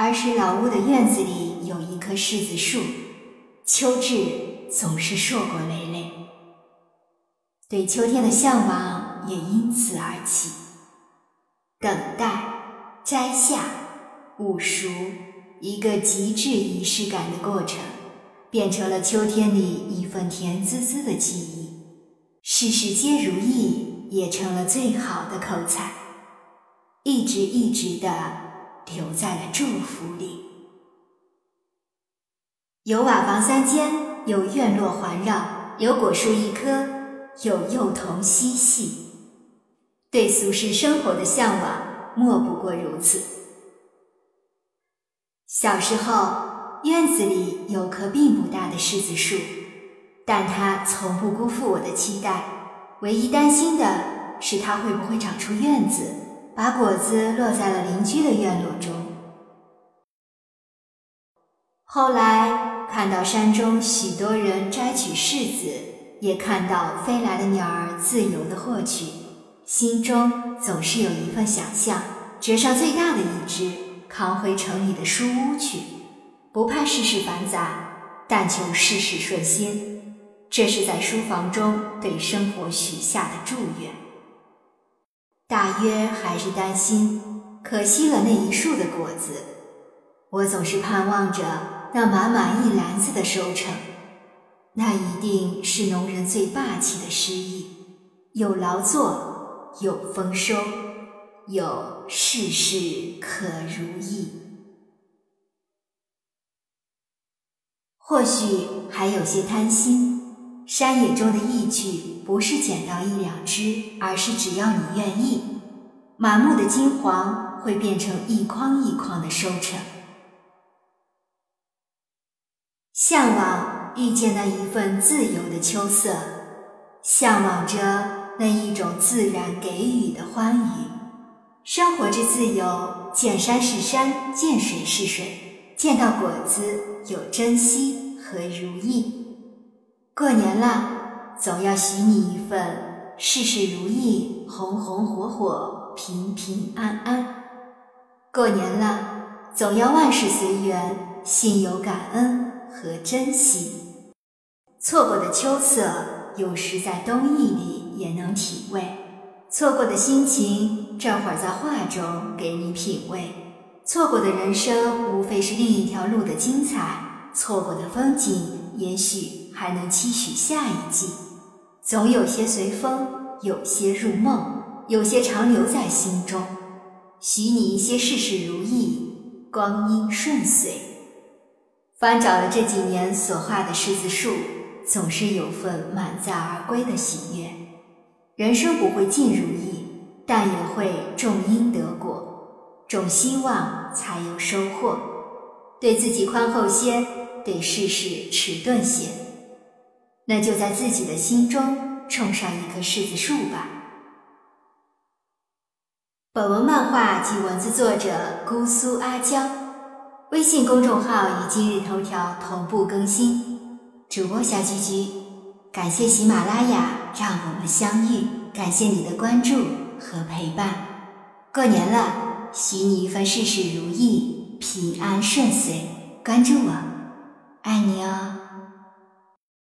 儿时老屋的院子里有一棵柿子树，秋至总是硕果累累，对秋天的向往也因此而起。等待、摘下、捂熟，一个极致仪式感的过程，变成了秋天里一份甜滋滋的记忆。事事皆如意，也成了最好的口彩，一直一直的。留在了祝福里。有瓦房三间，有院落环绕，有果树一棵，有幼童嬉戏。对俗世生活的向往，莫不过如此。小时候，院子里有棵并不大的柿子树，但它从不辜负我的期待。唯一担心的是，它会不会长出院子。把果子落在了邻居的院落中。后来看到山中许多人摘取柿子，也看到飞来的鸟儿自由地获取，心中总是有一份想象：折上最大的一只，扛回城里的书屋去，不怕世事繁杂，但求事事顺心。这是在书房中对生活许下的祝愿。大约还是担心可惜了那一树的果子，我总是盼望着那满满一篮子的收成，那一定是农人最霸气的诗意，有劳作，有丰收，有事事可如意。或许还有些贪心。山野中的意趣，不是捡到一两只，而是只要你愿意，满目的金黄会变成一筐一筐的收成。向往遇见那一份自由的秋色，向往着那一种自然给予的欢愉。生活之自由，见山是山，见水是水，见到果子有珍惜和如意。过年了，总要许你一份事事如意、红红火火、平平安安。过年了，总要万事随缘，心有感恩和珍惜。错过的秋色，有时在冬意里也能体味；错过的心情，这会儿在画中给你品味。错过的人生，无非是另一条路的精彩；错过的风景，也许……还能期许下一季，总有些随风，有些入梦，有些长留在心中。许你一些事事如意，光阴顺遂。翻找了这几年所画的柿子树，总是有份满载而归的喜悦。人生不会尽如意，但也会种因得果，种希望才有收获。对自己宽厚些，对世事迟钝些。那就在自己的心中种上一棵柿子树吧。本文漫画及文字作者姑苏阿娇，微信公众号与今日头条同步更新。主播小菊菊，感谢喜马拉雅让我们相遇，感谢你的关注和陪伴。过年了，许你一份事事如意、平安顺遂。关注我，爱你哦。